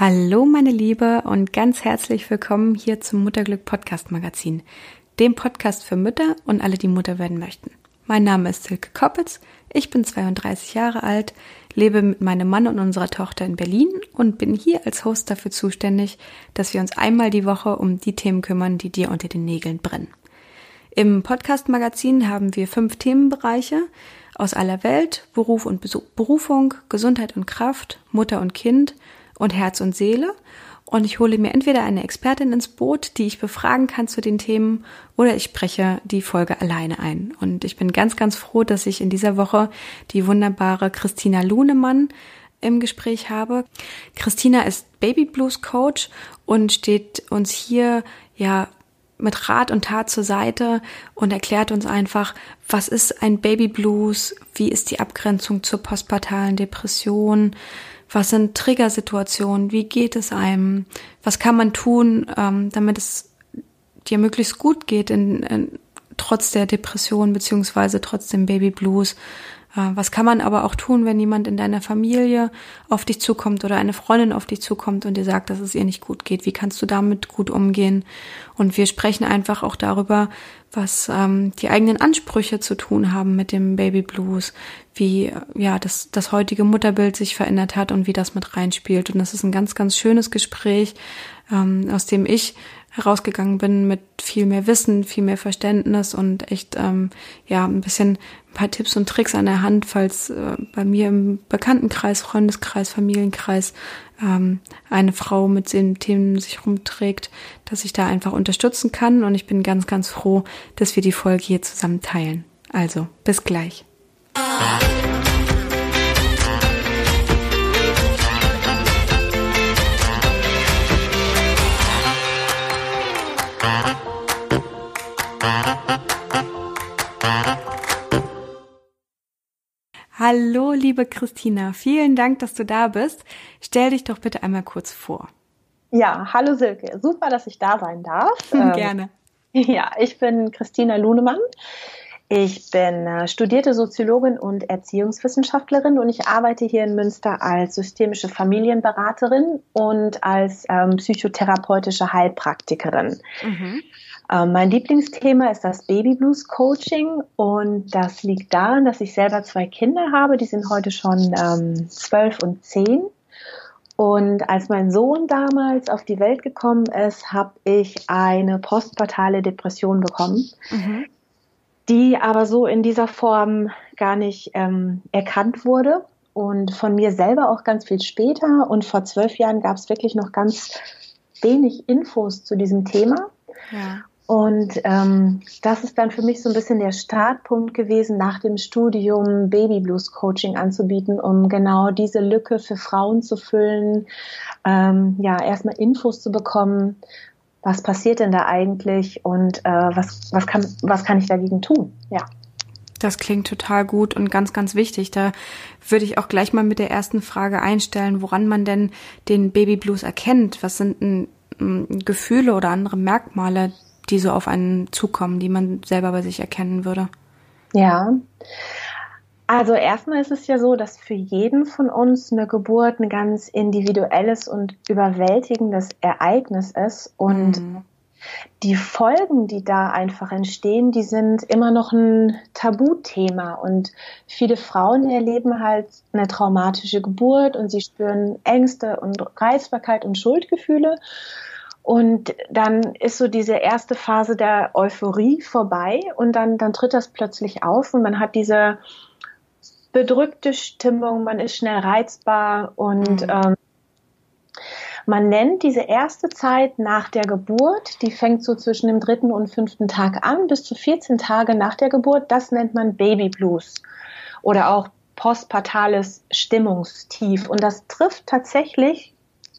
Hallo meine Liebe und ganz herzlich willkommen hier zum Mutterglück Podcast Magazin, dem Podcast für Mütter und alle, die Mutter werden möchten. Mein Name ist Silke Koppitz, ich bin 32 Jahre alt, lebe mit meinem Mann und unserer Tochter in Berlin und bin hier als Host dafür zuständig, dass wir uns einmal die Woche um die Themen kümmern, die dir unter den Nägeln brennen. Im Podcast Magazin haben wir fünf Themenbereiche aus aller Welt, Beruf und Berufung, Gesundheit und Kraft, Mutter und Kind – und Herz und Seele. Und ich hole mir entweder eine Expertin ins Boot, die ich befragen kann zu den Themen, oder ich spreche die Folge alleine ein. Und ich bin ganz, ganz froh, dass ich in dieser Woche die wunderbare Christina Lunemann im Gespräch habe. Christina ist Baby Blues Coach und steht uns hier ja mit Rat und Tat zur Seite und erklärt uns einfach, was ist ein Baby Blues, wie ist die Abgrenzung zur postpartalen Depression, was sind Triggersituationen? Wie geht es einem? Was kann man tun, ähm, damit es dir möglichst gut geht in, in, trotz der Depression beziehungsweise trotz dem Baby Blues? Äh, was kann man aber auch tun, wenn jemand in deiner Familie auf dich zukommt oder eine Freundin auf dich zukommt und dir sagt, dass es ihr nicht gut geht? Wie kannst du damit gut umgehen? Und wir sprechen einfach auch darüber, was ähm, die eigenen Ansprüche zu tun haben mit dem Baby Blues, wie ja das, das heutige Mutterbild sich verändert hat und wie das mit reinspielt. Und das ist ein ganz, ganz schönes Gespräch, ähm, aus dem ich herausgegangen bin mit viel mehr Wissen, viel mehr Verständnis und echt ähm, ja ein bisschen ein paar Tipps und Tricks an der Hand, falls äh, bei mir im Bekanntenkreis, Freundeskreis, Familienkreis ähm, eine Frau mit den Themen sich rumträgt, dass ich da einfach unterstützen kann. Und ich bin ganz, ganz froh, dass wir die Folge hier zusammen teilen. Also, bis gleich. Hallo, liebe Christina, vielen Dank, dass du da bist. Stell dich doch bitte einmal kurz vor. Ja, hallo Silke, super, dass ich da sein darf. Gerne. Ähm, ja, ich bin Christina Lunemann. Ich bin äh, studierte Soziologin und Erziehungswissenschaftlerin und ich arbeite hier in Münster als systemische Familienberaterin und als ähm, psychotherapeutische Heilpraktikerin. Mhm. Ähm, mein Lieblingsthema ist das Baby Blues Coaching und das liegt daran, dass ich selber zwei Kinder habe, die sind heute schon ähm, zwölf und zehn. Und als mein Sohn damals auf die Welt gekommen ist, habe ich eine postpartale Depression bekommen, mhm. die aber so in dieser Form gar nicht ähm, erkannt wurde und von mir selber auch ganz viel später. Und vor zwölf Jahren gab es wirklich noch ganz wenig Infos zu diesem Thema. Ja. Und ähm, das ist dann für mich so ein bisschen der Startpunkt gewesen, nach dem Studium Baby Blues Coaching anzubieten, um genau diese Lücke für Frauen zu füllen, ähm, ja, erstmal Infos zu bekommen, was passiert denn da eigentlich und äh, was, was, kann, was kann ich dagegen tun? Ja. Das klingt total gut und ganz, ganz wichtig. Da würde ich auch gleich mal mit der ersten Frage einstellen, woran man denn den Baby Blues erkennt. Was sind denn Gefühle oder andere Merkmale, die so auf einen zukommen, die man selber bei sich erkennen würde? Ja. Also erstmal ist es ja so, dass für jeden von uns eine Geburt ein ganz individuelles und überwältigendes Ereignis ist und mhm. die Folgen, die da einfach entstehen, die sind immer noch ein Tabuthema und viele Frauen erleben halt eine traumatische Geburt und sie spüren Ängste und Reizbarkeit und Schuldgefühle und dann ist so diese erste Phase der Euphorie vorbei und dann, dann tritt das plötzlich auf und man hat diese bedrückte Stimmung, man ist schnell reizbar und mhm. ähm, man nennt diese erste Zeit nach der Geburt, die fängt so zwischen dem dritten und fünften Tag an, bis zu 14 Tage nach der Geburt, das nennt man Baby Blues oder auch postpartales Stimmungstief. Und das trifft tatsächlich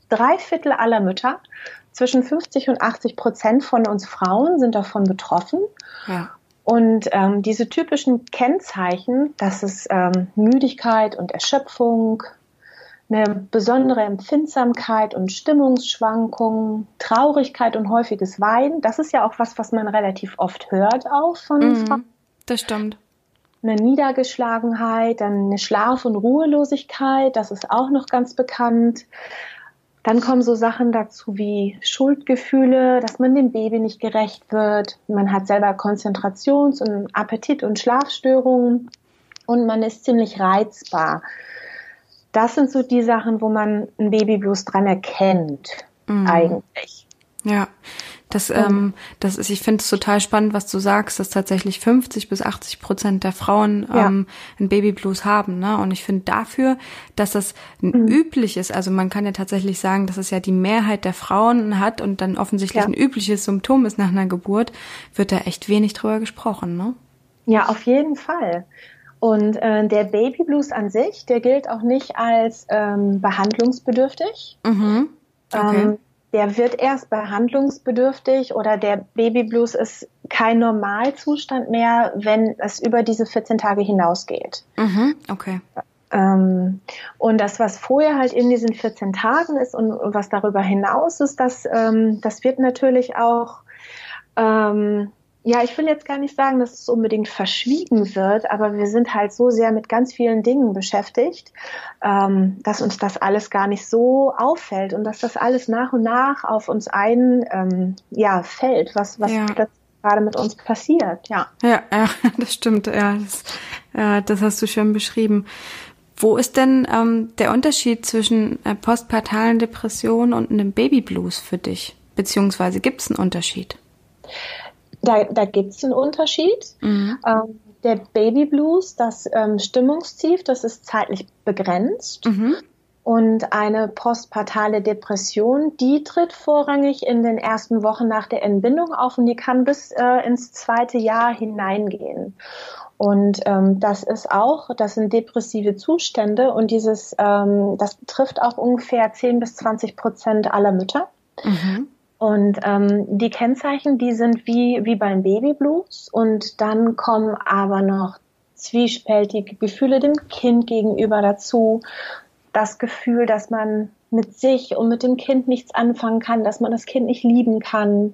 drei Viertel aller Mütter zwischen 50 und 80 Prozent von uns Frauen sind davon betroffen. Ja. Und ähm, diese typischen Kennzeichen, das ist ähm, Müdigkeit und Erschöpfung, eine besondere Empfindsamkeit und Stimmungsschwankungen, Traurigkeit und häufiges Weinen, das ist ja auch was, was man relativ oft hört auch von mhm, Frauen. Das stimmt. Eine Niedergeschlagenheit, dann eine Schlaf- und Ruhelosigkeit, das ist auch noch ganz bekannt dann kommen so Sachen dazu wie Schuldgefühle, dass man dem Baby nicht gerecht wird. Man hat selber Konzentrations- und Appetit- und Schlafstörungen und man ist ziemlich reizbar. Das sind so die Sachen, wo man ein Babyblues dran erkennt, mhm. eigentlich. Ja, das, ähm, das ist, ich finde es total spannend, was du sagst, dass tatsächlich 50 bis 80 Prozent der Frauen ja. ähm, ein Babyblues haben. Ne? Und ich finde dafür, dass das mhm. üblich ist, also man kann ja tatsächlich sagen, dass es ja die Mehrheit der Frauen hat und dann offensichtlich ja. ein übliches Symptom ist nach einer Geburt, wird da echt wenig drüber gesprochen. Ne? Ja, auf jeden Fall. Und äh, der Babyblues an sich, der gilt auch nicht als ähm, behandlungsbedürftig. Mhm. Okay. Ähm, der wird erst behandlungsbedürftig oder der Babyblues ist kein Normalzustand mehr, wenn es über diese 14 Tage hinausgeht. Mhm, okay. Ähm, und das, was vorher halt in diesen 14 Tagen ist und, und was darüber hinaus ist, das, ähm, das wird natürlich auch ähm, ja, ich will jetzt gar nicht sagen, dass es unbedingt verschwiegen wird, aber wir sind halt so sehr mit ganz vielen Dingen beschäftigt, ähm, dass uns das alles gar nicht so auffällt und dass das alles nach und nach auf uns ein ähm, ja, fällt, was, was ja. gerade mit uns passiert. Ja. ja, ja, das stimmt. Ja, das, ja, das hast du schon beschrieben. Wo ist denn ähm, der Unterschied zwischen äh, postpartalen Depressionen und einem Babyblues für dich? Beziehungsweise gibt es einen Unterschied? Da, da gibt es einen Unterschied. Mhm. Ähm, der Baby Blues, das ähm, Stimmungstief, das ist zeitlich begrenzt. Mhm. Und eine postpartale Depression, die tritt vorrangig in den ersten Wochen nach der Entbindung auf und die kann bis äh, ins zweite Jahr hineingehen. Und ähm, das ist auch, das sind depressive Zustände und dieses, ähm, das betrifft auch ungefähr 10 bis 20 Prozent aller Mütter. Mhm. Und ähm, die Kennzeichen, die sind wie, wie beim Babyblues und dann kommen aber noch zwiespältige Gefühle dem Kind gegenüber dazu. Das Gefühl, dass man mit sich und mit dem Kind nichts anfangen kann, dass man das Kind nicht lieben kann.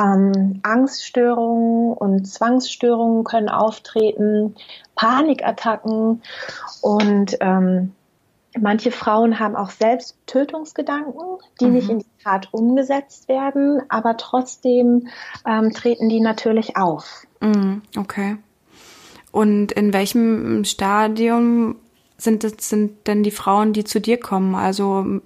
Ähm, Angststörungen und Zwangsstörungen können auftreten, Panikattacken und ähm, Manche Frauen haben auch selbst Tötungsgedanken, die mhm. nicht in die Tat umgesetzt werden, aber trotzdem ähm, treten die natürlich auf. Mhm, okay. Und in welchem Stadium sind, es, sind denn die Frauen, die zu dir kommen? Also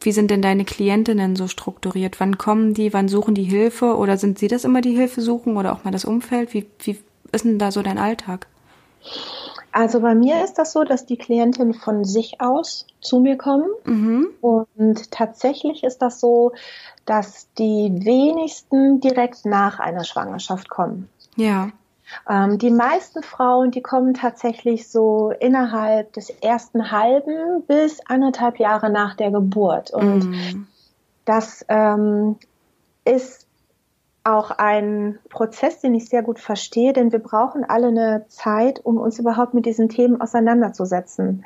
wie sind denn deine Klientinnen so strukturiert? Wann kommen die? Wann suchen die Hilfe? Oder sind sie das immer, die Hilfe suchen? Oder auch mal das Umfeld? Wie, wie ist denn da so dein Alltag? Also bei mir ist das so, dass die Klientinnen von sich aus zu mir kommen. Mhm. Und tatsächlich ist das so, dass die wenigsten direkt nach einer Schwangerschaft kommen. Ja. Ähm, die meisten Frauen, die kommen tatsächlich so innerhalb des ersten halben bis anderthalb Jahre nach der Geburt. Und mhm. das ähm, ist auch ein Prozess, den ich sehr gut verstehe, denn wir brauchen alle eine Zeit, um uns überhaupt mit diesen Themen auseinanderzusetzen,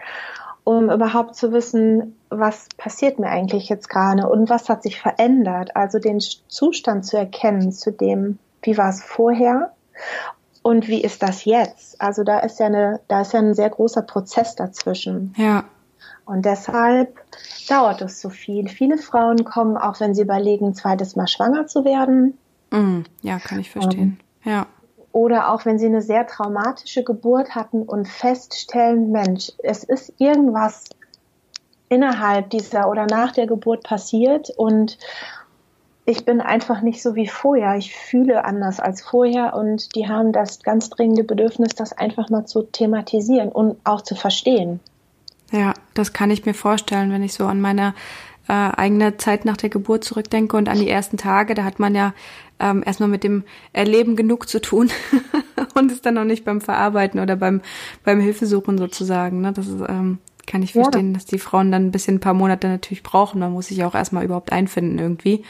um überhaupt zu wissen, was passiert mir eigentlich jetzt gerade und was hat sich verändert, also den Zustand zu erkennen zu dem, wie war es vorher und wie ist das jetzt? Also da ist ja eine, da ist ja ein sehr großer Prozess dazwischen. Ja. Und deshalb dauert es so viel. Viele Frauen kommen, auch wenn sie überlegen, zweites Mal schwanger zu werden, Mm, ja, kann ich verstehen. Ähm, ja. Oder auch wenn sie eine sehr traumatische Geburt hatten und feststellen, Mensch, es ist irgendwas innerhalb dieser oder nach der Geburt passiert und ich bin einfach nicht so wie vorher. Ich fühle anders als vorher und die haben das ganz dringende Bedürfnis, das einfach mal zu thematisieren und auch zu verstehen. Ja, das kann ich mir vorstellen, wenn ich so an meine äh, eigene Zeit nach der Geburt zurückdenke und an die ersten Tage. Da hat man ja ähm, erstmal mit dem Erleben genug zu tun und ist dann noch nicht beim Verarbeiten oder beim, beim Hilfesuchen sozusagen. Ne? Das ist, ähm, kann ich verstehen, ja. dass die Frauen dann ein bisschen ein paar Monate natürlich brauchen. Man muss sich auch erstmal überhaupt einfinden irgendwie.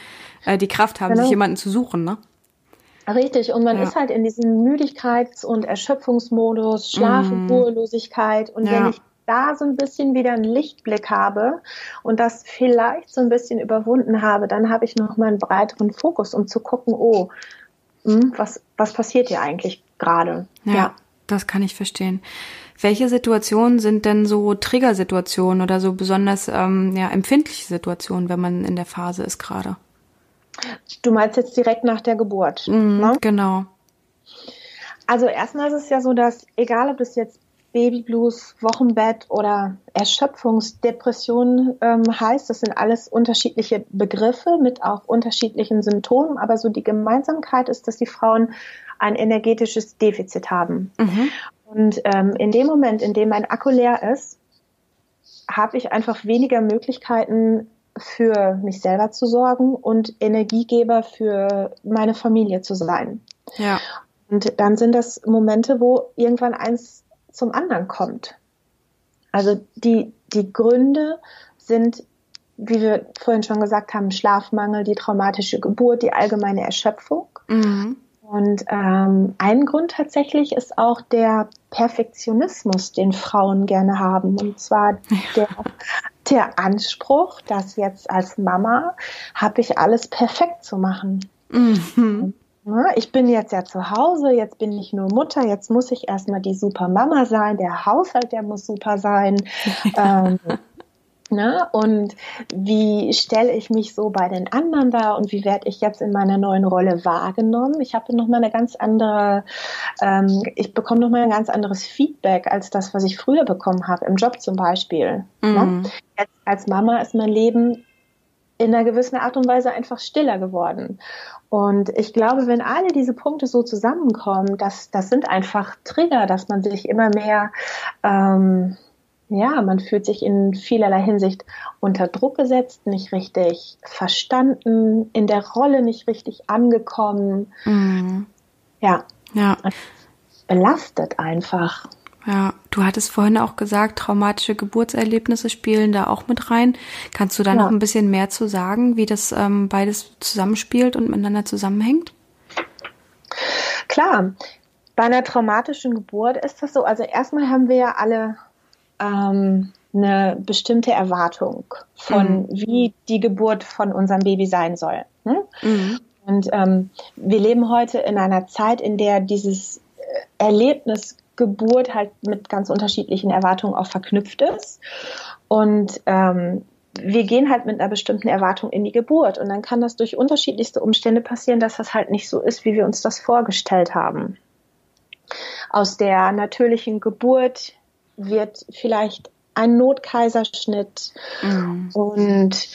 Äh, die Kraft haben, genau. sich jemanden zu suchen, ne? Richtig, und man ja. ist halt in diesem Müdigkeits- und Erschöpfungsmodus, Schlaf- und mm. Ruhelosigkeit. Und ja. wenn ich da so ein bisschen wieder einen Lichtblick habe und das vielleicht so ein bisschen überwunden habe, dann habe ich noch mal einen breiteren Fokus, um zu gucken, oh, hm, was, was passiert hier eigentlich gerade? Ja, ja, das kann ich verstehen. Welche Situationen sind denn so Triggersituationen oder so besonders ähm, ja, empfindliche Situationen, wenn man in der Phase ist gerade? Du meinst jetzt direkt nach der Geburt. Mhm, ne? Genau. Also erstmal ist es ja so, dass egal ob das jetzt Babyblues, Wochenbett oder Erschöpfungsdepression ähm, heißt, das sind alles unterschiedliche Begriffe mit auch unterschiedlichen Symptomen, aber so die Gemeinsamkeit ist, dass die Frauen ein energetisches Defizit haben. Mhm. Und ähm, in dem Moment, in dem mein Akku leer ist, habe ich einfach weniger Möglichkeiten für mich selber zu sorgen und Energiegeber für meine Familie zu sein. Ja. Und dann sind das Momente, wo irgendwann eins zum anderen kommt. Also die, die Gründe sind, wie wir vorhin schon gesagt haben, Schlafmangel, die traumatische Geburt, die allgemeine Erschöpfung. Mhm. Und ähm, ein Grund tatsächlich ist auch der Perfektionismus, den Frauen gerne haben. Und zwar der, der Anspruch, dass jetzt als Mama habe ich alles perfekt zu machen. Mhm. Ich bin jetzt ja zu Hause, jetzt bin ich nur Mutter, jetzt muss ich erstmal die super Mama sein, der Haushalt, der muss super sein. ähm, Ne? Und wie stelle ich mich so bei den anderen da und wie werde ich jetzt in meiner neuen Rolle wahrgenommen? Ich habe nochmal eine ganz andere, ähm, ich bekomme nochmal ein ganz anderes Feedback als das, was ich früher bekommen habe, im Job zum Beispiel. Ne? Ne? Als, als Mama ist mein Leben in einer gewissen Art und Weise einfach stiller geworden. Und ich glaube, wenn alle diese Punkte so zusammenkommen, das, das sind einfach Trigger, dass man sich immer mehr, ähm, ja, man fühlt sich in vielerlei Hinsicht unter Druck gesetzt, nicht richtig verstanden, in der Rolle nicht richtig angekommen. Mhm. Ja. Ja. Belastet einfach. Ja, du hattest vorhin auch gesagt, traumatische Geburtserlebnisse spielen da auch mit rein. Kannst du da ja. noch ein bisschen mehr zu sagen, wie das ähm, beides zusammenspielt und miteinander zusammenhängt? Klar, bei einer traumatischen Geburt ist das so. Also erstmal haben wir ja alle ähm, eine bestimmte Erwartung von, mhm. wie die Geburt von unserem Baby sein soll. Hm? Mhm. Und ähm, wir leben heute in einer Zeit, in der dieses äh, Erlebnis Geburt halt mit ganz unterschiedlichen Erwartungen auch verknüpft ist. Und ähm, wir gehen halt mit einer bestimmten Erwartung in die Geburt. Und dann kann das durch unterschiedlichste Umstände passieren, dass das halt nicht so ist, wie wir uns das vorgestellt haben. Aus der natürlichen Geburt wird vielleicht ein Notkaiserschnitt. Mhm. Und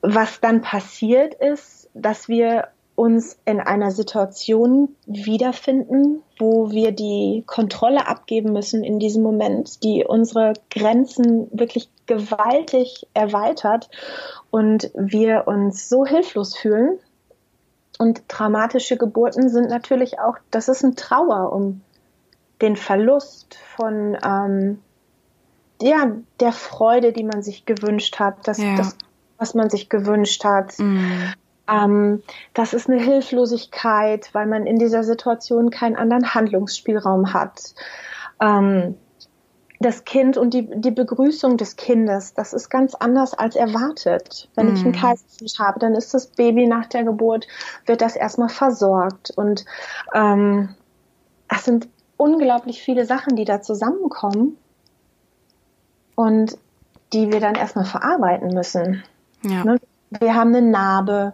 was dann passiert ist, dass wir uns in einer Situation wiederfinden, wo wir die Kontrolle abgeben müssen in diesem Moment, die unsere Grenzen wirklich gewaltig erweitert und wir uns so hilflos fühlen. Und traumatische Geburten sind natürlich auch, das ist ein Trauer um den Verlust von ähm, ja, der Freude, die man sich gewünscht hat, das, ja. das was man sich gewünscht hat. Mhm. Ähm, das ist eine Hilflosigkeit, weil man in dieser Situation keinen anderen Handlungsspielraum hat. Ähm, das Kind und die, die Begrüßung des Kindes, das ist ganz anders als erwartet. Wenn mm. ich einen mhm. Kaiserschnitt habe, dann ist das Baby nach der Geburt, wird das erstmal versorgt. Und ähm, es sind unglaublich viele Sachen, die da zusammenkommen und die wir dann erstmal verarbeiten müssen. Ja. Ne? Wir haben eine Narbe.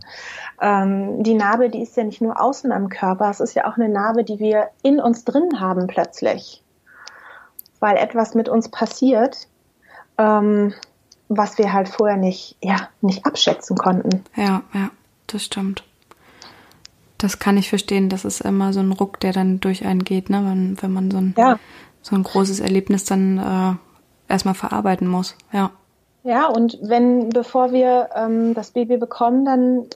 Ähm, die Narbe, die ist ja nicht nur außen am Körper, es ist ja auch eine Narbe, die wir in uns drin haben plötzlich. Weil etwas mit uns passiert, ähm, was wir halt vorher nicht, ja, nicht abschätzen konnten. Ja, ja, das stimmt. Das kann ich verstehen. Das ist immer so ein Ruck, der dann durch einen geht, ne? wenn, wenn man so ein, ja. so ein großes Erlebnis dann äh, erstmal verarbeiten muss. Ja. Ja, und wenn, bevor wir ähm, das Baby bekommen, dann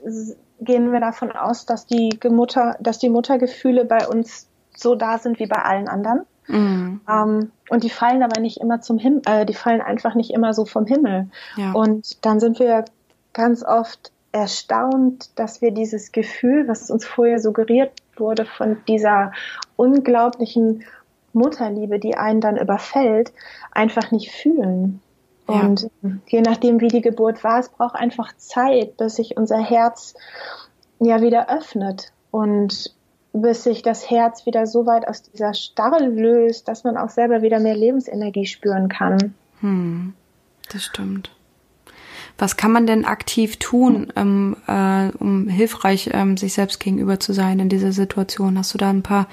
gehen wir davon aus, dass die Mutter, dass die Muttergefühle bei uns so da sind wie bei allen anderen. Mhm. Ähm, und die fallen aber nicht immer zum Himmel, äh, die fallen einfach nicht immer so vom Himmel. Ja. Und dann sind wir ganz oft erstaunt, dass wir dieses Gefühl, was uns vorher suggeriert wurde von dieser unglaublichen Mutterliebe, die einen dann überfällt, einfach nicht fühlen. Und ja. je nachdem, wie die Geburt war, es braucht einfach Zeit, bis sich unser Herz ja wieder öffnet und bis sich das Herz wieder so weit aus dieser Starre löst, dass man auch selber wieder mehr Lebensenergie spüren kann. Hm, das stimmt. Was kann man denn aktiv tun, ähm, äh, um hilfreich ähm, sich selbst gegenüber zu sein in dieser Situation? Hast du da ein paar,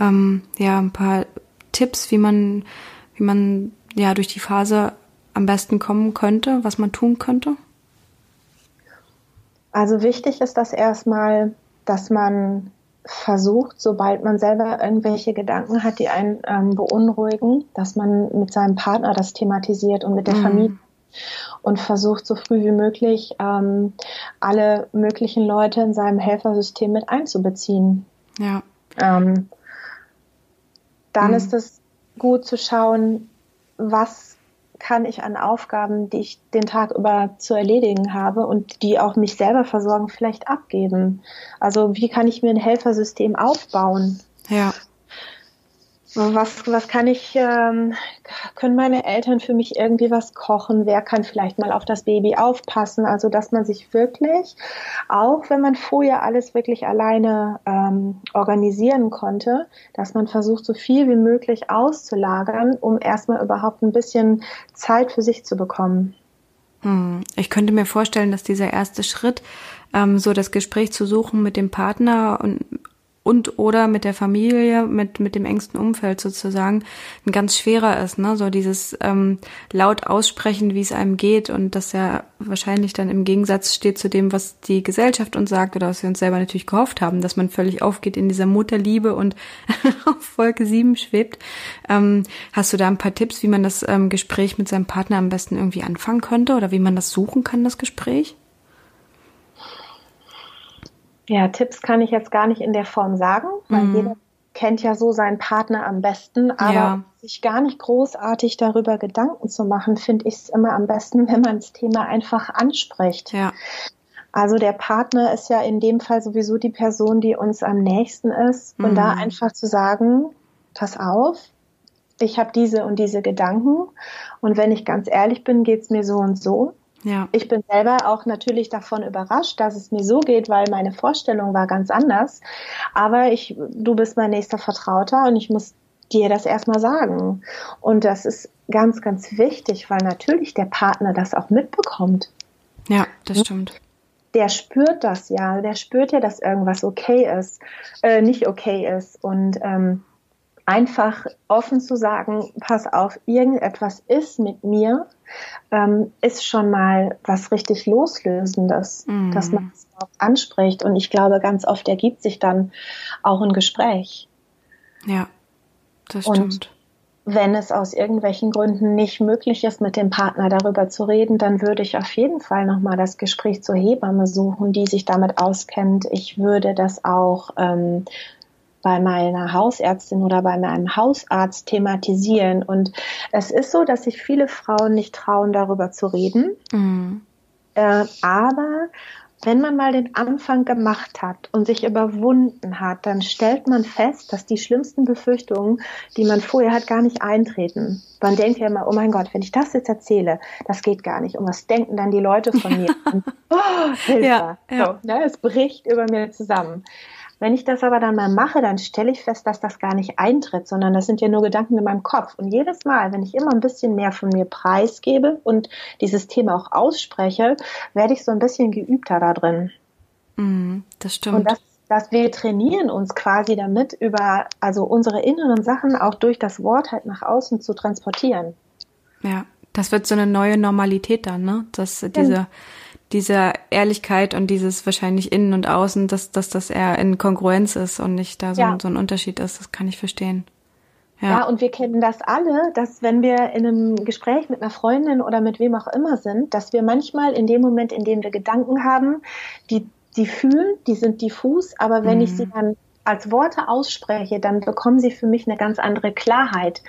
ähm, ja, ein paar Tipps, wie man, wie man ja durch die Phase am besten kommen könnte, was man tun könnte? Also wichtig ist das erstmal, dass man versucht, sobald man selber irgendwelche Gedanken hat, die einen ähm, beunruhigen, dass man mit seinem Partner das thematisiert und mit der mhm. Familie und versucht so früh wie möglich ähm, alle möglichen Leute in seinem Helfersystem mit einzubeziehen. Ja. Ähm, dann mhm. ist es gut zu schauen, was kann ich an Aufgaben, die ich den Tag über zu erledigen habe und die auch mich selber versorgen, vielleicht abgeben. Also wie kann ich mir ein Helfersystem aufbauen? Ja. Was, was kann ich, ähm, können meine Eltern für mich irgendwie was kochen? Wer kann vielleicht mal auf das Baby aufpassen? Also, dass man sich wirklich, auch wenn man vorher alles wirklich alleine ähm, organisieren konnte, dass man versucht, so viel wie möglich auszulagern, um erstmal überhaupt ein bisschen Zeit für sich zu bekommen. Hm. Ich könnte mir vorstellen, dass dieser erste Schritt, ähm, so das Gespräch zu suchen mit dem Partner und und oder mit der Familie, mit, mit dem engsten Umfeld sozusagen, ein ganz schwerer ist, ne? So dieses ähm, laut aussprechen, wie es einem geht und das ja wahrscheinlich dann im Gegensatz steht zu dem, was die Gesellschaft uns sagt oder was wir uns selber natürlich gehofft haben, dass man völlig aufgeht in dieser Mutterliebe und auf Wolke 7 schwebt. Ähm, hast du da ein paar Tipps, wie man das ähm, Gespräch mit seinem Partner am besten irgendwie anfangen könnte oder wie man das suchen kann, das Gespräch? Ja, Tipps kann ich jetzt gar nicht in der Form sagen, weil mhm. jeder kennt ja so seinen Partner am besten, aber ja. sich gar nicht großartig darüber Gedanken zu machen, finde ich es immer am besten, wenn man das Thema einfach anspricht. Ja. Also der Partner ist ja in dem Fall sowieso die Person, die uns am nächsten ist. Mhm. Und da mhm. einfach zu sagen, pass auf, ich habe diese und diese Gedanken. Und wenn ich ganz ehrlich bin, geht's mir so und so. Ja. Ich bin selber auch natürlich davon überrascht, dass es mir so geht, weil meine Vorstellung war ganz anders. Aber ich, du bist mein nächster Vertrauter und ich muss dir das erstmal sagen. Und das ist ganz, ganz wichtig, weil natürlich der Partner das auch mitbekommt. Ja, das stimmt. Der spürt das ja, der spürt ja, dass irgendwas okay ist, äh, nicht okay ist. Und ähm, einfach offen zu sagen, pass auf, irgendetwas ist mit mir, ähm, ist schon mal was richtig Loslösendes, mm. dass man es auch anspricht. Und ich glaube, ganz oft ergibt sich dann auch ein Gespräch. Ja, das stimmt. Und wenn es aus irgendwelchen Gründen nicht möglich ist, mit dem Partner darüber zu reden, dann würde ich auf jeden Fall nochmal das Gespräch zur Hebamme suchen, die sich damit auskennt. Ich würde das auch ähm, bei meiner Hausärztin oder bei meinem Hausarzt thematisieren. Und es ist so, dass sich viele Frauen nicht trauen, darüber zu reden. Mhm. Äh, aber wenn man mal den Anfang gemacht hat und sich überwunden hat, dann stellt man fest, dass die schlimmsten Befürchtungen, die man vorher hat, gar nicht eintreten. Man denkt ja immer, oh mein Gott, wenn ich das jetzt erzähle, das geht gar nicht. Und was denken dann die Leute von mir? oh, Hilfe. Ja, ja. So, ne, es bricht über mir zusammen. Wenn ich das aber dann mal mache, dann stelle ich fest, dass das gar nicht eintritt, sondern das sind ja nur Gedanken in meinem Kopf. Und jedes Mal, wenn ich immer ein bisschen mehr von mir preisgebe und dieses Thema auch ausspreche, werde ich so ein bisschen geübter da drin. Mm, das stimmt. Und das, dass wir trainieren uns quasi damit, über also unsere inneren Sachen auch durch das Wort halt nach außen zu transportieren. Ja, das wird so eine neue Normalität dann, ne? Dass diese ja diese Ehrlichkeit und dieses wahrscheinlich innen und außen, dass, dass das eher in Kongruenz ist und nicht da so, ja. so ein Unterschied ist. Das kann ich verstehen. Ja. ja, und wir kennen das alle, dass wenn wir in einem Gespräch mit einer Freundin oder mit wem auch immer sind, dass wir manchmal in dem Moment, in dem wir Gedanken haben, die, die fühlen, die sind diffus, aber wenn mhm. ich sie dann als Worte ausspreche, dann bekommen sie für mich eine ganz andere Klarheit.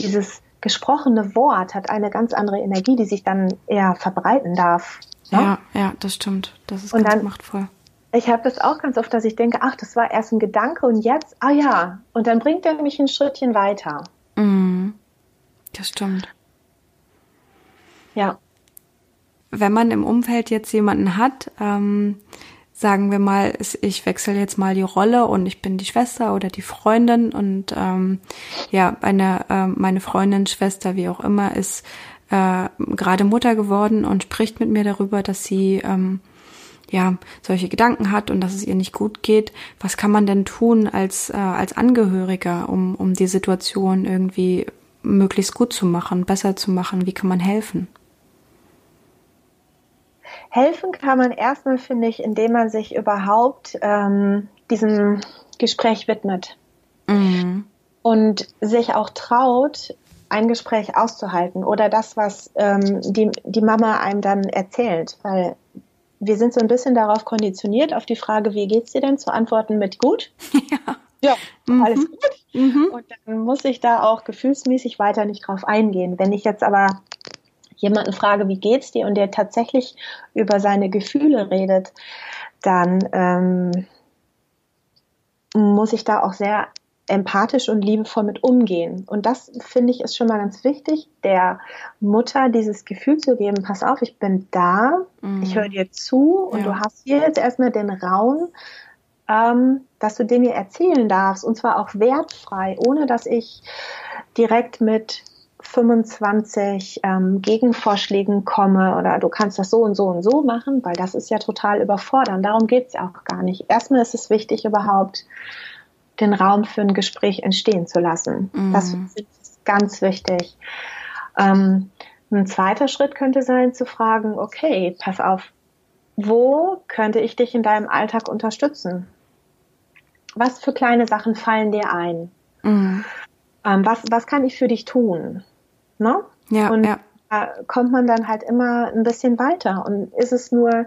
Dieses gesprochene Wort hat eine ganz andere Energie, die sich dann eher verbreiten darf. Ja, ja, ja das stimmt. Das ist und ganz dann, machtvoll. Ich habe das auch ganz oft, dass ich denke, ach, das war erst ein Gedanke und jetzt, ah ja, und dann bringt er mich ein Schrittchen weiter. Mm, das stimmt. Ja. Wenn man im Umfeld jetzt jemanden hat, ähm, sagen wir mal, ich wechsle jetzt mal die Rolle und ich bin die Schwester oder die Freundin und ähm, ja, eine, äh, meine Freundin, Schwester, wie auch immer, ist äh, gerade Mutter geworden und spricht mit mir darüber, dass sie ähm, ja solche Gedanken hat und dass es ihr nicht gut geht. Was kann man denn tun als äh, als Angehöriger, um um die Situation irgendwie möglichst gut zu machen, besser zu machen? Wie kann man helfen? Helfen kann man erstmal, finde ich, indem man sich überhaupt ähm, diesem Gespräch widmet. Mhm. Und sich auch traut, ein Gespräch auszuhalten oder das, was ähm, die, die Mama einem dann erzählt. Weil wir sind so ein bisschen darauf konditioniert, auf die Frage, wie geht's dir denn, zu antworten mit gut. Ja. Ja, mhm. alles gut. Mhm. Und dann muss ich da auch gefühlsmäßig weiter nicht drauf eingehen. Wenn ich jetzt aber jemanden frage, wie geht's dir und der tatsächlich über seine Gefühle redet, dann ähm, muss ich da auch sehr empathisch und liebevoll mit umgehen. Und das finde ich ist schon mal ganz wichtig, der Mutter dieses Gefühl zu geben, pass auf, ich bin da, mhm. ich höre dir zu und ja. du hast hier jetzt erstmal den Raum, ähm, dass du mir erzählen darfst und zwar auch wertfrei, ohne dass ich direkt mit 25 ähm, Gegenvorschlägen komme oder du kannst das so und so und so machen, weil das ist ja total überfordern. Darum geht es ja auch gar nicht. Erstmal ist es wichtig, überhaupt den Raum für ein Gespräch entstehen zu lassen. Mhm. Das ist ganz wichtig. Ähm, ein zweiter Schritt könnte sein, zu fragen, okay, pass auf, wo könnte ich dich in deinem Alltag unterstützen? Was für kleine Sachen fallen dir ein? Mhm. Ähm, was, was kann ich für dich tun? Ne? Ja, und ja. da kommt man dann halt immer ein bisschen weiter. Und ist es nur,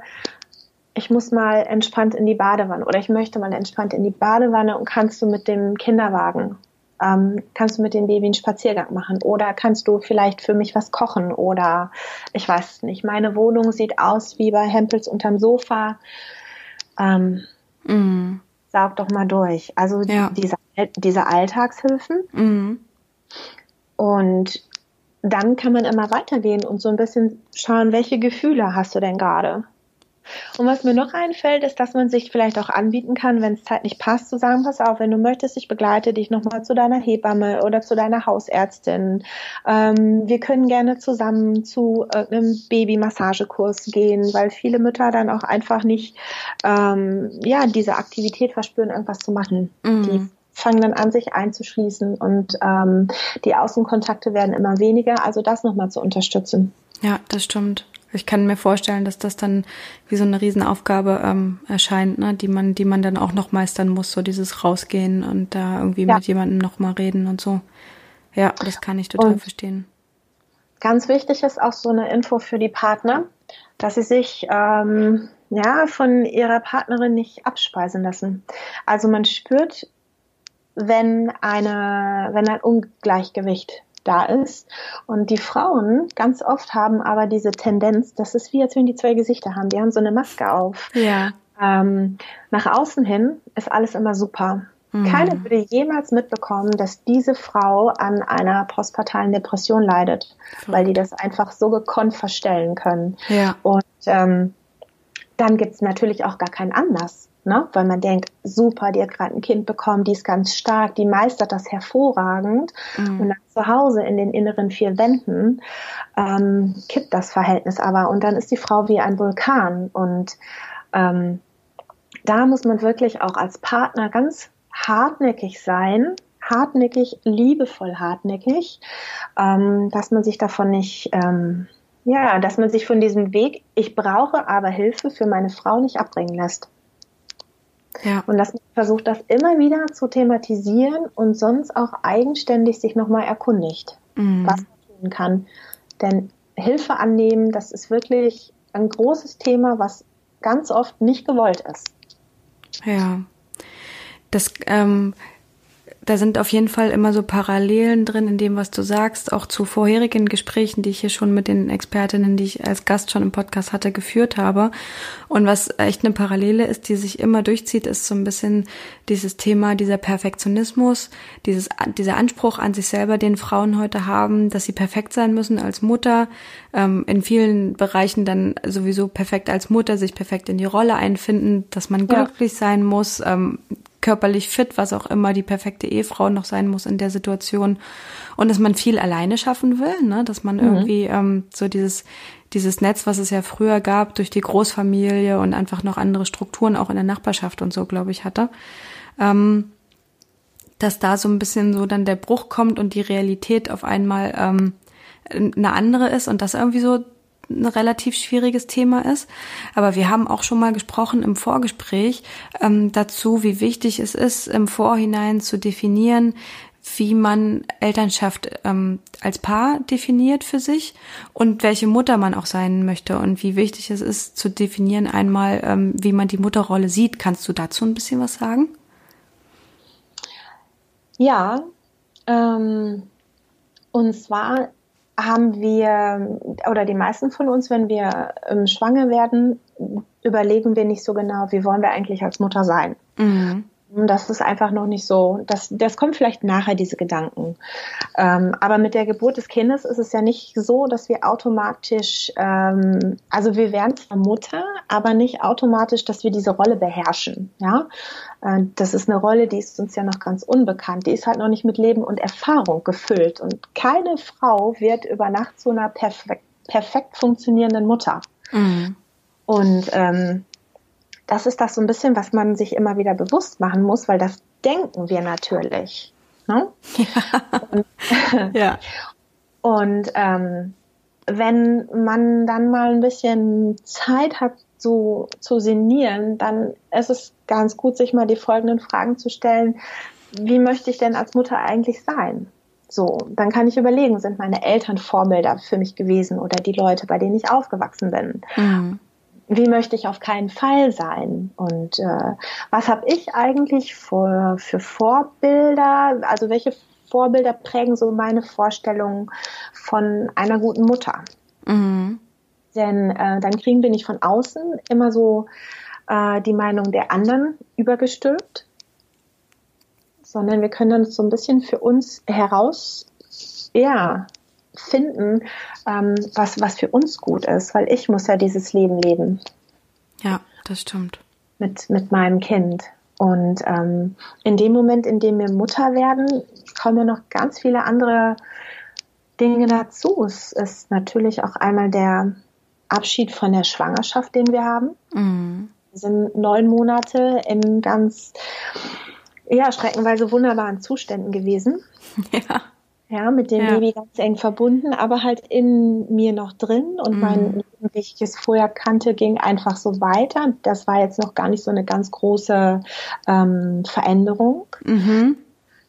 ich muss mal entspannt in die Badewanne oder ich möchte mal entspannt in die Badewanne und kannst du mit dem Kinderwagen, ähm, kannst du mit dem Baby einen Spaziergang machen oder kannst du vielleicht für mich was kochen oder ich weiß nicht, meine Wohnung sieht aus wie bei Hempels unterm Sofa. Ähm, mm. Saug doch mal durch. Also ja. diese, diese Alltagshilfen. Mm. Und dann kann man immer weitergehen und so ein bisschen schauen, welche Gefühle hast du denn gerade? Und was mir noch einfällt, ist, dass man sich vielleicht auch anbieten kann, wenn es Zeit nicht passt, zu sagen, pass auf, wenn du möchtest, ich begleite dich nochmal zu deiner Hebamme oder zu deiner Hausärztin. Ähm, wir können gerne zusammen zu einem Babymassagekurs gehen, weil viele Mütter dann auch einfach nicht ähm, ja diese Aktivität verspüren, irgendwas zu machen. Mhm. Die fangen dann an, sich einzuschließen und ähm, die Außenkontakte werden immer weniger. Also das nochmal zu unterstützen. Ja, das stimmt. Ich kann mir vorstellen, dass das dann wie so eine Riesenaufgabe ähm, erscheint, ne? die man, die man dann auch noch meistern muss, so dieses Rausgehen und da irgendwie ja. mit jemandem nochmal reden und so. Ja, das kann ich total und verstehen. Ganz wichtig ist auch so eine Info für die Partner, dass sie sich ähm, ja von ihrer Partnerin nicht abspeisen lassen. Also man spürt wenn eine, wenn ein Ungleichgewicht da ist. Und die Frauen ganz oft haben aber diese Tendenz, das ist wie, als wenn die zwei Gesichter haben. Die haben so eine Maske auf. Ja. Ähm, nach außen hin ist alles immer super. Mhm. Keiner würde jemals mitbekommen, dass diese Frau an einer postpartalen Depression leidet, mhm. weil die das einfach so gekonnt verstellen können. Ja. Und ähm, dann gibt's natürlich auch gar keinen Anlass ne? weil man denkt, super, die hat gerade ein Kind bekommen, die ist ganz stark, die meistert das hervorragend. Mhm. Und dann zu Hause in den inneren vier Wänden ähm, kippt das Verhältnis aber und dann ist die Frau wie ein Vulkan. Und ähm, da muss man wirklich auch als Partner ganz hartnäckig sein, hartnäckig, liebevoll hartnäckig, ähm, dass man sich davon nicht, ähm, ja, dass man sich von diesem Weg, ich brauche aber Hilfe für meine Frau nicht abbringen lässt. Ja. Und dass man versucht, das immer wieder zu thematisieren und sonst auch eigenständig sich nochmal erkundigt, mhm. was man tun kann. Denn Hilfe annehmen, das ist wirklich ein großes Thema, was ganz oft nicht gewollt ist. Ja. Das, ähm, da sind auf jeden Fall immer so Parallelen drin in dem, was du sagst, auch zu vorherigen Gesprächen, die ich hier schon mit den Expertinnen, die ich als Gast schon im Podcast hatte, geführt habe. Und was echt eine Parallele ist, die sich immer durchzieht, ist so ein bisschen dieses Thema, dieser Perfektionismus, dieses, dieser Anspruch an sich selber, den Frauen heute haben, dass sie perfekt sein müssen als Mutter, ähm, in vielen Bereichen dann sowieso perfekt als Mutter, sich perfekt in die Rolle einfinden, dass man glücklich ja. sein muss, ähm, körperlich fit, was auch immer die perfekte Ehefrau noch sein muss in der Situation und dass man viel alleine schaffen will, ne? dass man mhm. irgendwie ähm, so dieses dieses Netz, was es ja früher gab durch die Großfamilie und einfach noch andere Strukturen auch in der Nachbarschaft und so, glaube ich, hatte, ähm, dass da so ein bisschen so dann der Bruch kommt und die Realität auf einmal ähm, eine andere ist und das irgendwie so ein relativ schwieriges Thema ist. Aber wir haben auch schon mal gesprochen im Vorgespräch ähm, dazu, wie wichtig es ist, im Vorhinein zu definieren, wie man Elternschaft ähm, als Paar definiert für sich und welche Mutter man auch sein möchte und wie wichtig es ist zu definieren einmal, ähm, wie man die Mutterrolle sieht. Kannst du dazu ein bisschen was sagen? Ja, ähm, und zwar haben wir, oder die meisten von uns, wenn wir ähm, schwanger werden, überlegen wir nicht so genau, wie wollen wir eigentlich als Mutter sein. Mhm. Das ist einfach noch nicht so. Das, das kommt vielleicht nachher, diese Gedanken. Ähm, aber mit der Geburt des Kindes ist es ja nicht so, dass wir automatisch, ähm, also wir werden zwar Mutter, aber nicht automatisch, dass wir diese Rolle beherrschen. Ja, äh, das ist eine Rolle, die ist uns ja noch ganz unbekannt. Die ist halt noch nicht mit Leben und Erfahrung gefüllt. Und keine Frau wird über Nacht zu einer perfekt, perfekt funktionierenden Mutter. Mhm. Und ähm, das ist das so ein bisschen, was man sich immer wieder bewusst machen muss, weil das denken wir natürlich. Ne? Ja. Und, ja. und ähm, wenn man dann mal ein bisschen Zeit hat, so zu sinnieren, dann ist es ganz gut, sich mal die folgenden Fragen zu stellen. Wie möchte ich denn als Mutter eigentlich sein? So, dann kann ich überlegen, sind meine Eltern Vorbilder für mich gewesen oder die Leute, bei denen ich aufgewachsen bin? Mhm wie möchte ich auf keinen Fall sein? Und äh, was habe ich eigentlich für, für Vorbilder? Also welche Vorbilder prägen so meine Vorstellung von einer guten Mutter? Mhm. Denn äh, dann kriegen wir nicht von außen immer so äh, die Meinung der anderen übergestülpt, sondern wir können dann so ein bisschen für uns heraus, ja, finden, ähm, was, was für uns gut ist, weil ich muss ja dieses Leben leben. Ja, das stimmt. Mit, mit meinem Kind. Und ähm, in dem Moment, in dem wir Mutter werden, kommen ja noch ganz viele andere Dinge dazu. Es ist natürlich auch einmal der Abschied von der Schwangerschaft, den wir haben. Mhm. Wir sind neun Monate in ganz, ja, streckenweise wunderbaren Zuständen gewesen. Ja ja, mit dem ja. Baby ganz eng verbunden, aber halt in mir noch drin und mhm. mein Leben, wie ich es vorher kannte, ging einfach so weiter. Das war jetzt noch gar nicht so eine ganz große ähm, Veränderung. Mhm.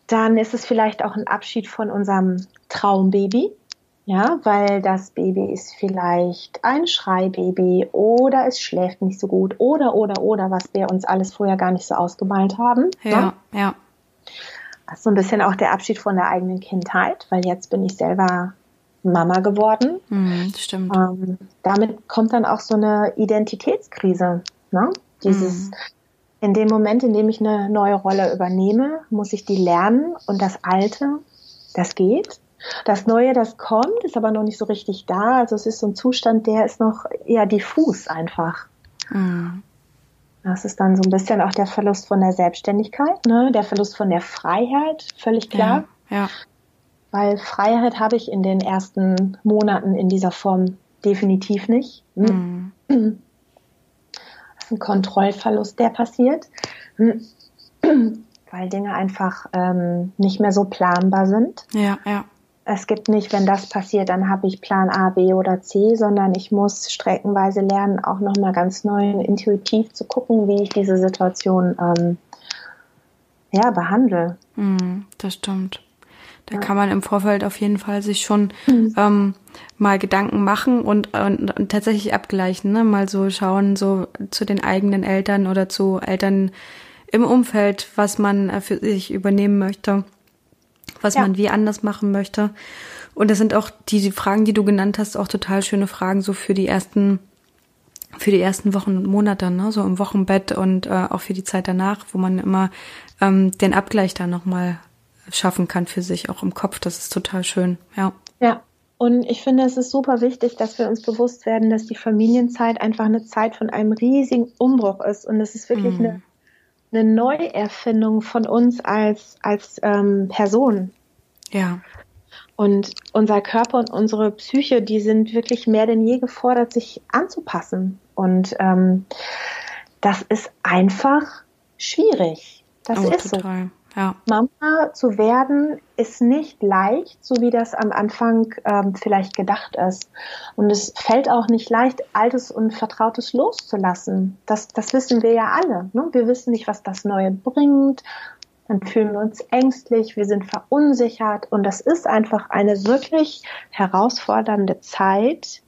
Dann ist es vielleicht auch ein Abschied von unserem Traumbaby. Ja, weil das Baby ist vielleicht ein Schreibaby oder es schläft nicht so gut oder, oder, oder, was wir uns alles vorher gar nicht so ausgemalt haben. Ja, ne? ja so ein bisschen auch der Abschied von der eigenen Kindheit, weil jetzt bin ich selber Mama geworden. Mhm, stimmt. Ähm, damit kommt dann auch so eine Identitätskrise. Ne? Dieses, mhm. in dem Moment, in dem ich eine neue Rolle übernehme, muss ich die lernen und das Alte, das geht. Das Neue, das kommt, ist aber noch nicht so richtig da. Also es ist so ein Zustand, der ist noch eher diffus einfach. Mhm. Das ist dann so ein bisschen auch der Verlust von der Selbstständigkeit, ne? der Verlust von der Freiheit, völlig klar. Ja, ja. Weil Freiheit habe ich in den ersten Monaten in dieser Form definitiv nicht. Mhm. Das ist ein Kontrollverlust, der passiert, weil Dinge einfach ähm, nicht mehr so planbar sind. Ja, ja es gibt nicht, wenn das passiert, dann habe ich Plan A, B oder C, sondern ich muss streckenweise lernen, auch nochmal ganz neu und intuitiv zu gucken, wie ich diese Situation ähm, ja, behandle. Mm, das stimmt. Da ja. kann man im Vorfeld auf jeden Fall sich schon mhm. ähm, mal Gedanken machen und, und, und, tatsächlich abgleichen, ne? mal so schauen, so zu den eigenen Eltern oder zu Eltern, im Umfeld, was man äh, für sich übernehmen möchte, was ja. man wie anders machen möchte. Und das sind auch die, die Fragen, die du genannt hast, auch total schöne Fragen so für die ersten für die ersten Wochen und Monate, ne, so im Wochenbett und äh, auch für die Zeit danach, wo man immer ähm, den Abgleich da nochmal schaffen kann für sich, auch im Kopf. Das ist total schön, ja. Ja. Und ich finde, es ist super wichtig, dass wir uns bewusst werden, dass die Familienzeit einfach eine Zeit von einem riesigen Umbruch ist. Und es ist wirklich mm. eine, eine Neuerfindung von uns als, als ähm, Person. Ja. Und unser Körper und unsere Psyche, die sind wirklich mehr denn je gefordert, sich anzupassen. Und ähm, das ist einfach schwierig. Das oh, ist total. so. Ja. Mama zu werden ist nicht leicht, so wie das am Anfang ähm, vielleicht gedacht ist. Und es fällt auch nicht leicht, Altes und Vertrautes loszulassen. Das, das wissen wir ja alle. Ne? Wir wissen nicht, was das Neue bringt. Dann fühlen wir uns ängstlich, wir sind verunsichert. Und das ist einfach eine wirklich herausfordernde Zeit,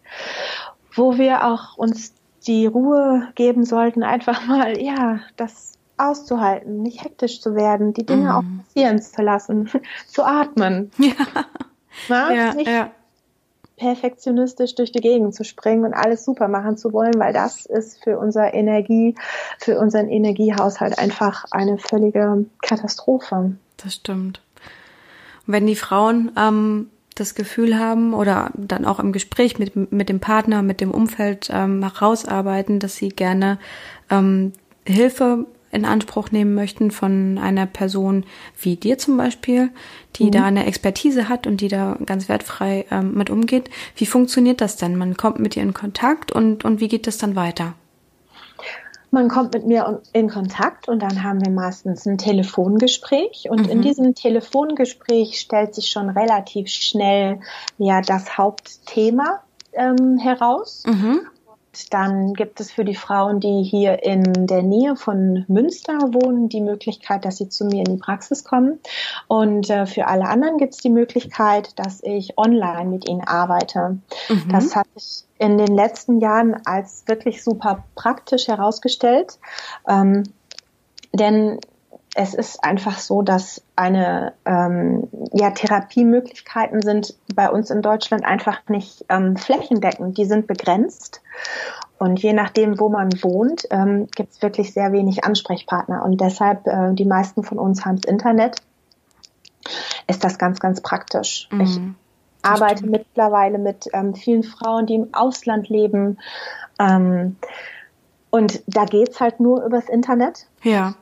wo wir auch uns die Ruhe geben sollten, einfach mal, ja, das auszuhalten, nicht hektisch zu werden, die Dinge mm. auch passieren zu lassen, zu atmen. Ja. Na, ja, nicht ja. perfektionistisch durch die Gegend zu springen und alles super machen zu wollen, weil das ist für unser Energie, für unseren Energiehaushalt einfach eine völlige Katastrophe. Das stimmt. Und wenn die Frauen ähm, das Gefühl haben oder dann auch im Gespräch mit, mit dem Partner, mit dem Umfeld ähm, herausarbeiten, dass sie gerne ähm, Hilfe in Anspruch nehmen möchten von einer Person wie dir zum Beispiel, die mhm. da eine Expertise hat und die da ganz wertfrei ähm, mit umgeht. Wie funktioniert das denn? Man kommt mit ihr in Kontakt und, und wie geht das dann weiter? Man kommt mit mir in Kontakt und dann haben wir meistens ein Telefongespräch und mhm. in diesem Telefongespräch stellt sich schon relativ schnell ja das Hauptthema ähm, heraus. Mhm. Dann gibt es für die Frauen, die hier in der Nähe von Münster wohnen, die Möglichkeit, dass sie zu mir in die Praxis kommen. Und äh, für alle anderen gibt es die Möglichkeit, dass ich online mit ihnen arbeite. Mhm. Das hat sich in den letzten Jahren als wirklich super praktisch herausgestellt. Ähm, denn es ist einfach so, dass eine ähm, ja Therapiemöglichkeiten sind bei uns in Deutschland einfach nicht ähm, flächendeckend. Die sind begrenzt und je nachdem, wo man wohnt, ähm, gibt es wirklich sehr wenig Ansprechpartner und deshalb äh, die meisten von uns haben das Internet. Ist das ganz, ganz praktisch. Mhm, ich arbeite stimmt. mittlerweile mit ähm, vielen Frauen, die im Ausland leben. Ähm, und da geht's halt nur übers Internet. Ja.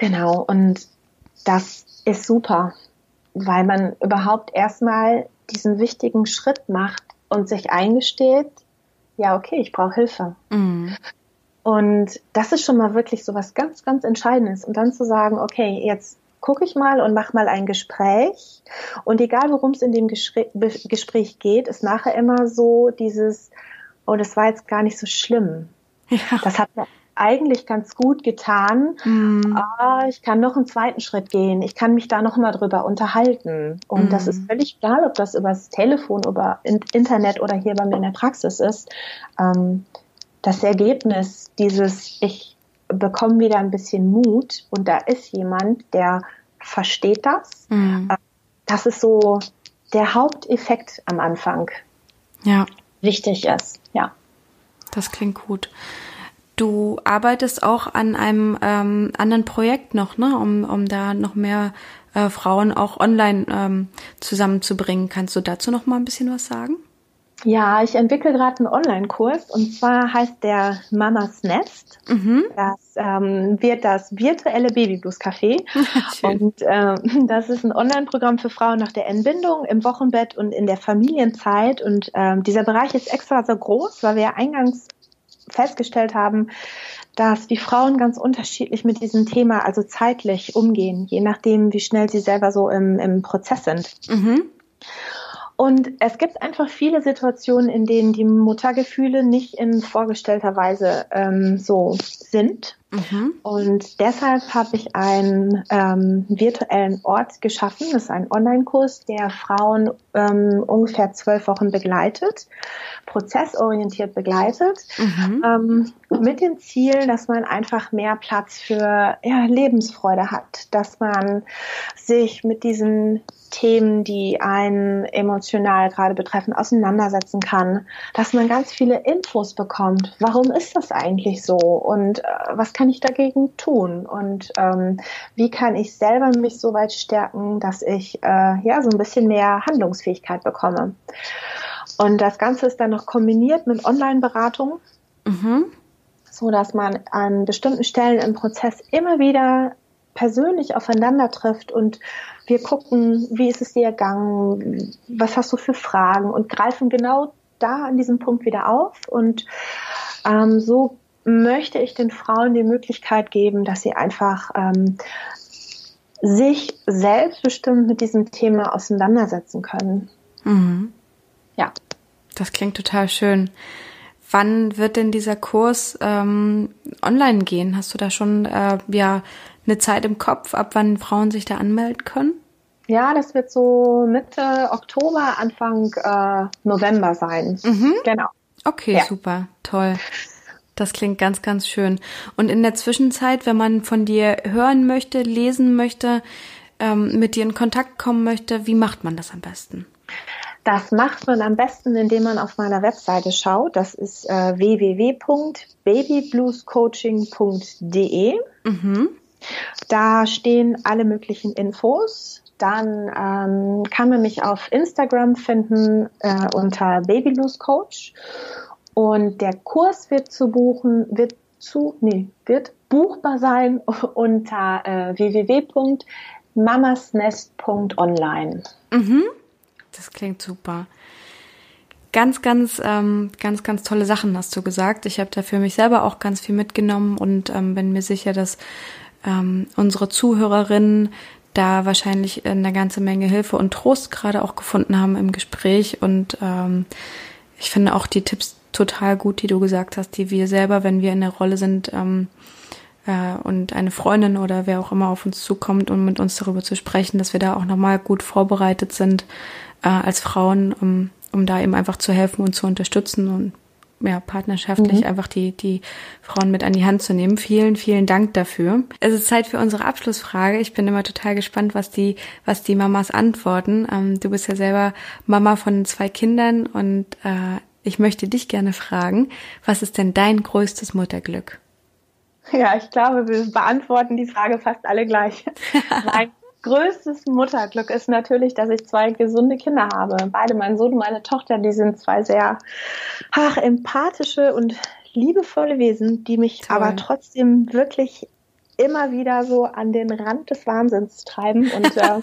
Genau, und das ist super, weil man überhaupt erstmal diesen wichtigen Schritt macht und sich eingesteht, ja, okay, ich brauche Hilfe. Mhm. Und das ist schon mal wirklich so was ganz, ganz Entscheidendes. Und dann zu sagen, okay, jetzt gucke ich mal und mach mal ein Gespräch. Und egal, worum es in dem Gespräch geht, ist nachher immer so dieses, oh, das war jetzt gar nicht so schlimm. Ja. Das hat mir eigentlich ganz gut getan. Mhm. Ah, ich kann noch einen zweiten Schritt gehen. Ich kann mich da noch mal drüber unterhalten. Und mhm. das ist völlig egal, ob das übers Telefon, über Internet oder hier bei mir in der Praxis ist. Ähm, das Ergebnis dieses, ich bekomme wieder ein bisschen Mut und da ist jemand, der versteht das. Mhm. Äh, das ist so der Haupteffekt am Anfang. Ja. Wichtig ist, ja. Das klingt gut. Du arbeitest auch an einem ähm, anderen Projekt noch, ne, um, um da noch mehr äh, Frauen auch online ähm, zusammenzubringen. Kannst du dazu noch mal ein bisschen was sagen? Ja, ich entwickle gerade einen Online-Kurs und zwar heißt der Mamas Nest. Mhm. Das ähm, wird das virtuelle Babyblues Café. und ähm, das ist ein Online-Programm für Frauen nach der Entbindung im Wochenbett und in der Familienzeit. Und ähm, dieser Bereich ist extra so groß, weil wir ja eingangs festgestellt haben, dass die Frauen ganz unterschiedlich mit diesem Thema, also zeitlich umgehen, je nachdem, wie schnell sie selber so im, im Prozess sind. Mhm. Und es gibt einfach viele Situationen, in denen die Muttergefühle nicht in vorgestellter Weise ähm, so sind. Mhm. Und deshalb habe ich einen ähm, virtuellen Ort geschaffen. Das ist ein Online-Kurs, der Frauen ähm, ungefähr zwölf Wochen begleitet, prozessorientiert begleitet, mhm. ähm, mit dem Ziel, dass man einfach mehr Platz für ja, Lebensfreude hat, dass man sich mit diesen Themen, die einen emotional gerade betreffen, auseinandersetzen kann, dass man ganz viele Infos bekommt. Warum ist das eigentlich so? Und äh, was kann ich dagegen tun? Und ähm, wie kann ich selber mich so weit stärken, dass ich äh, ja so ein bisschen mehr Handlungsfähigkeit bekomme? Und das Ganze ist dann noch kombiniert mit Online-Beratung. Mhm. So dass man an bestimmten Stellen im Prozess immer wieder persönlich aufeinander trifft und wir gucken, wie ist es dir ergangen, was hast du für Fragen und greifen genau da an diesem Punkt wieder auf. Und ähm, so möchte ich den Frauen die Möglichkeit geben, dass sie einfach ähm, sich selbstbestimmt mit diesem Thema auseinandersetzen können. Mhm. Ja. Das klingt total schön. Wann wird denn dieser Kurs ähm, online gehen? Hast du da schon äh, ja eine Zeit im Kopf, ab wann Frauen sich da anmelden können? Ja, das wird so Mitte Oktober, Anfang äh, November sein. Mhm. Genau. Okay, ja. super, toll. Das klingt ganz, ganz schön. Und in der Zwischenzeit, wenn man von dir hören möchte, lesen möchte, ähm, mit dir in Kontakt kommen möchte, wie macht man das am besten? Das macht man am besten, indem man auf meiner Webseite schaut. Das ist äh, www.babybluescoaching.de. Mhm. Da stehen alle möglichen Infos. Dann ähm, kann man mich auf Instagram finden äh, unter Babyblues Coach. Und der Kurs wird zu buchen, wird zu, nee, wird buchbar sein unter äh, www.mamasnest.online. Mhm. Das klingt super. Ganz, ganz, ähm, ganz, ganz tolle Sachen hast du gesagt. Ich habe da für mich selber auch ganz viel mitgenommen und ähm, bin mir sicher, dass ähm, unsere Zuhörerinnen da wahrscheinlich eine ganze Menge Hilfe und Trost gerade auch gefunden haben im Gespräch. Und ähm, ich finde auch die Tipps total gut, die du gesagt hast, die wir selber, wenn wir in der Rolle sind ähm, äh, und eine Freundin oder wer auch immer auf uns zukommt, um mit uns darüber zu sprechen, dass wir da auch nochmal gut vorbereitet sind äh, als Frauen, um, um da eben einfach zu helfen und zu unterstützen und ja, partnerschaftlich mhm. einfach die, die Frauen mit an die Hand zu nehmen. Vielen, vielen Dank dafür. Es ist Zeit für unsere Abschlussfrage. Ich bin immer total gespannt, was die, was die Mamas antworten. Ähm, du bist ja selber Mama von zwei Kindern und äh, ich möchte dich gerne fragen, was ist denn dein größtes Mutterglück? Ja, ich glaube, wir beantworten die Frage fast alle gleich. mein größtes Mutterglück ist natürlich, dass ich zwei gesunde Kinder habe. Beide, mein Sohn und meine Tochter, die sind zwei sehr ach, empathische und liebevolle Wesen, die mich Toll. aber trotzdem wirklich immer wieder so an den Rand des Wahnsinns treiben und äh,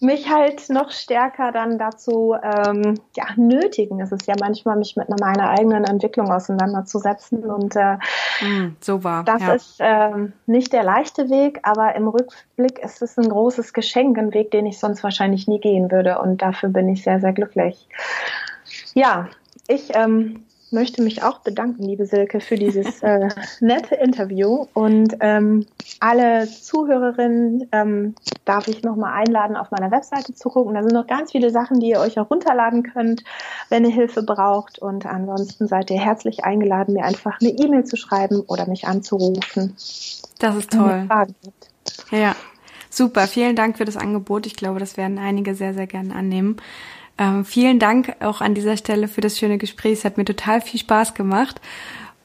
mich halt noch stärker dann dazu ähm, ja, nötigen. Es ist ja manchmal, mich mit meiner eigenen Entwicklung auseinanderzusetzen. Und äh, mm, so war. Das ja. ist ähm, nicht der leichte Weg, aber im Rückblick ist es ein großes Geschenk, ein Weg, den ich sonst wahrscheinlich nie gehen würde. Und dafür bin ich sehr, sehr glücklich. Ja, ich ähm, möchte mich auch bedanken, liebe Silke, für dieses äh, nette Interview. Und ähm, alle Zuhörerinnen ähm, darf ich nochmal einladen, auf meiner Webseite zu gucken. Da sind noch ganz viele Sachen, die ihr euch herunterladen könnt, wenn ihr Hilfe braucht. Und ansonsten seid ihr herzlich eingeladen, mir einfach eine E-Mail zu schreiben oder mich anzurufen. Das ist toll. Ja, super. Vielen Dank für das Angebot. Ich glaube, das werden einige sehr, sehr gerne annehmen. Ähm, vielen Dank auch an dieser Stelle für das schöne Gespräch. Es hat mir total viel Spaß gemacht.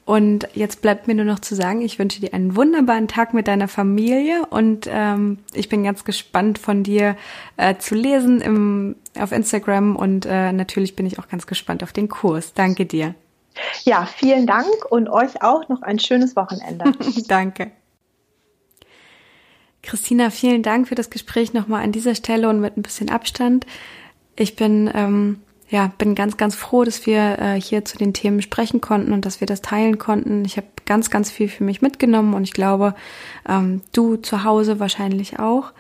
Und jetzt bleibt mir nur noch zu sagen, ich wünsche dir einen wunderbaren Tag mit deiner Familie und ähm, ich bin ganz gespannt von dir äh, zu lesen im, auf Instagram und äh, natürlich bin ich auch ganz gespannt auf den Kurs. Danke dir. Ja, vielen Dank und euch auch noch ein schönes Wochenende. Danke. Christina, vielen Dank für das Gespräch nochmal an dieser Stelle und mit ein bisschen Abstand. Ich bin ähm, ja bin ganz ganz froh, dass wir äh, hier zu den Themen sprechen konnten und dass wir das teilen konnten. Ich habe ganz ganz viel für mich mitgenommen und ich glaube, ähm, du zu Hause wahrscheinlich auch.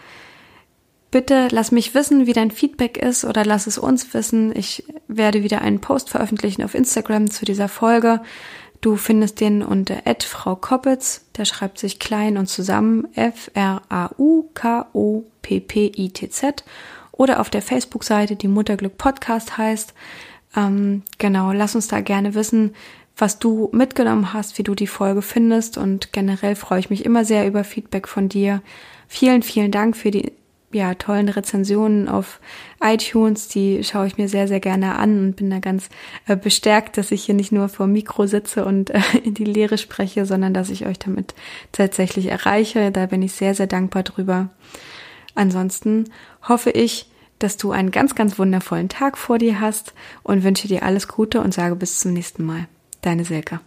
Bitte lass mich wissen, wie dein Feedback ist oder lass es uns wissen. Ich werde wieder einen Post veröffentlichen auf Instagram zu dieser Folge. Du findest den unter Frau Koppitz, der schreibt sich klein und zusammen F-R-A-U-K-O-P-P-I-T-Z oder auf der Facebook-Seite, die Mutterglück Podcast heißt. Ähm, genau, lass uns da gerne wissen, was du mitgenommen hast, wie du die Folge findest und generell freue ich mich immer sehr über Feedback von dir. Vielen, vielen Dank für die ja, tollen Rezensionen auf iTunes. Die schaue ich mir sehr, sehr gerne an und bin da ganz äh, bestärkt, dass ich hier nicht nur vor Mikro sitze und äh, in die Lehre spreche, sondern dass ich euch damit tatsächlich erreiche. Da bin ich sehr, sehr dankbar drüber. Ansonsten hoffe ich, dass du einen ganz, ganz wundervollen Tag vor dir hast und wünsche dir alles Gute und sage bis zum nächsten Mal. Deine Silke.